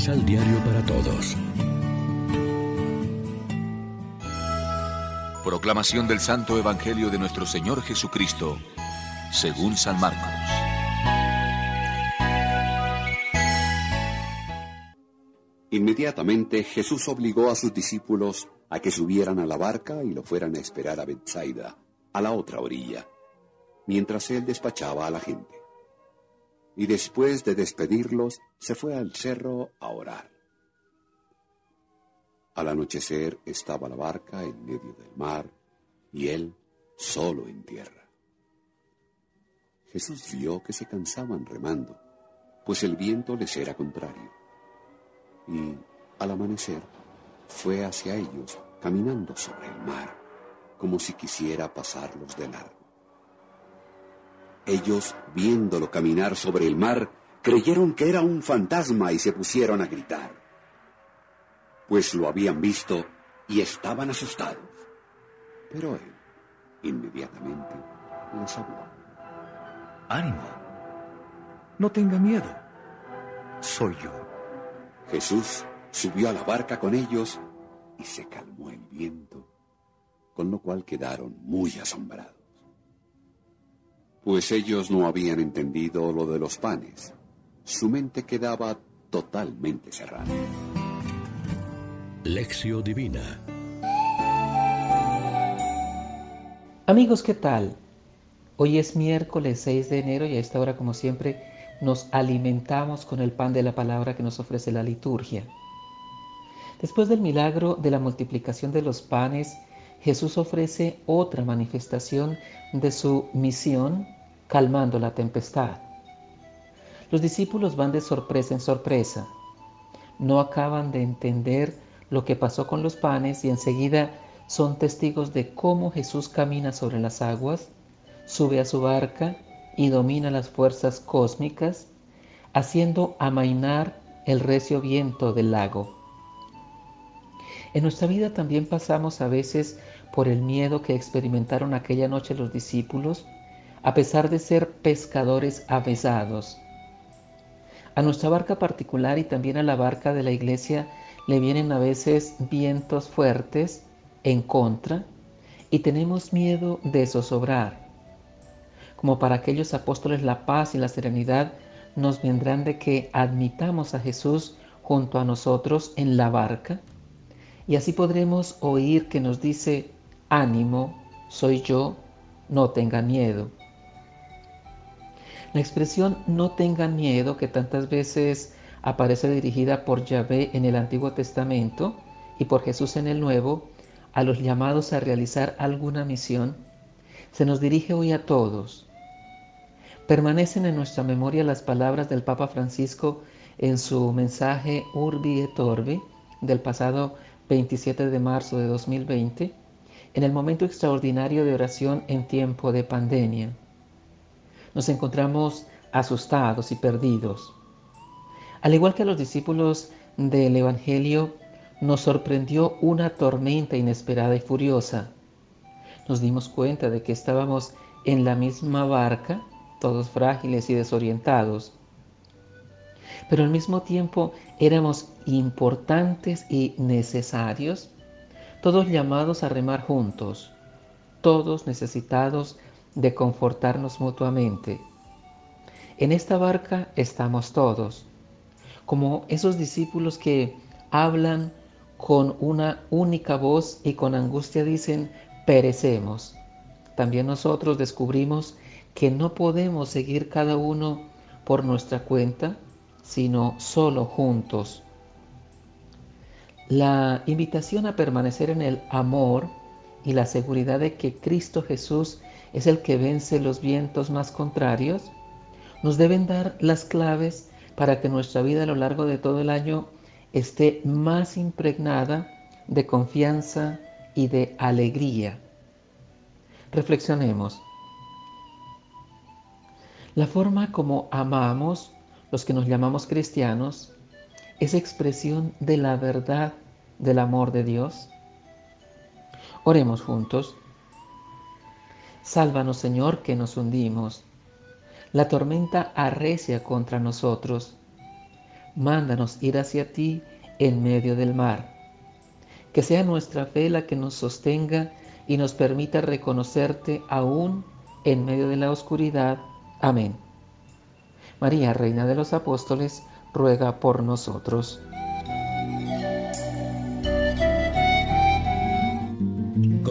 Misal Diario para Todos. Proclamación del Santo Evangelio de nuestro Señor Jesucristo, según San Marcos. Inmediatamente Jesús obligó a sus discípulos a que subieran a la barca y lo fueran a esperar a Bethsaida, a la otra orilla, mientras él despachaba a la gente. Y después de despedirlos, se fue al cerro a orar. Al anochecer estaba la barca en medio del mar y él solo en tierra. Jesús vio que se cansaban remando, pues el viento les era contrario. Y al amanecer fue hacia ellos caminando sobre el mar, como si quisiera pasarlos de largo. Ellos, viéndolo caminar sobre el mar, creyeron que era un fantasma y se pusieron a gritar pues lo habían visto y estaban asustados. Pero él inmediatamente les habló. Ánimo, no tenga miedo, soy yo. Jesús subió a la barca con ellos y se calmó el viento, con lo cual quedaron muy asombrados. Pues ellos no habían entendido lo de los panes. Su mente quedaba totalmente cerrada. Lección Divina Amigos, ¿qué tal? Hoy es miércoles 6 de enero y a esta hora, como siempre, nos alimentamos con el pan de la palabra que nos ofrece la liturgia. Después del milagro de la multiplicación de los panes, Jesús ofrece otra manifestación de su misión calmando la tempestad. Los discípulos van de sorpresa en sorpresa. No acaban de entender lo que pasó con los panes y enseguida son testigos de cómo Jesús camina sobre las aguas, sube a su barca y domina las fuerzas cósmicas, haciendo amainar el recio viento del lago. En nuestra vida también pasamos a veces por el miedo que experimentaron aquella noche los discípulos, a pesar de ser pescadores avesados. A nuestra barca particular y también a la barca de la iglesia le vienen a veces vientos fuertes en contra y tenemos miedo de zozobrar. Como para aquellos apóstoles la paz y la serenidad nos vendrán de que admitamos a Jesús junto a nosotros en la barca y así podremos oír que nos dice, ánimo, soy yo, no tengan miedo. La expresión no tengan miedo que tantas veces aparece dirigida por Yahvé en el Antiguo Testamento y por Jesús en el Nuevo a los llamados a realizar alguna misión, se nos dirige hoy a todos. Permanecen en nuestra memoria las palabras del Papa Francisco en su mensaje Urbi et Orbi del pasado 27 de marzo de 2020, en el momento extraordinario de oración en tiempo de pandemia. Nos encontramos asustados y perdidos al igual que a los discípulos del Evangelio, nos sorprendió una tormenta inesperada y furiosa. Nos dimos cuenta de que estábamos en la misma barca, todos frágiles y desorientados. Pero al mismo tiempo éramos importantes y necesarios, todos llamados a remar juntos, todos necesitados de confortarnos mutuamente. En esta barca estamos todos como esos discípulos que hablan con una única voz y con angustia dicen, perecemos. También nosotros descubrimos que no podemos seguir cada uno por nuestra cuenta, sino solo juntos. La invitación a permanecer en el amor y la seguridad de que Cristo Jesús es el que vence los vientos más contrarios, nos deben dar las claves para que nuestra vida a lo largo de todo el año esté más impregnada de confianza y de alegría. Reflexionemos. La forma como amamos, los que nos llamamos cristianos, es expresión de la verdad del amor de Dios. Oremos juntos. Sálvanos, Señor, que nos hundimos la tormenta arrecia contra nosotros. mándanos ir hacia ti en medio del mar. Que sea nuestra fe la que nos sostenga y nos permita reconocerte aún en medio de la oscuridad. Amén. María, Reina de los Apóstoles, ruega por nosotros.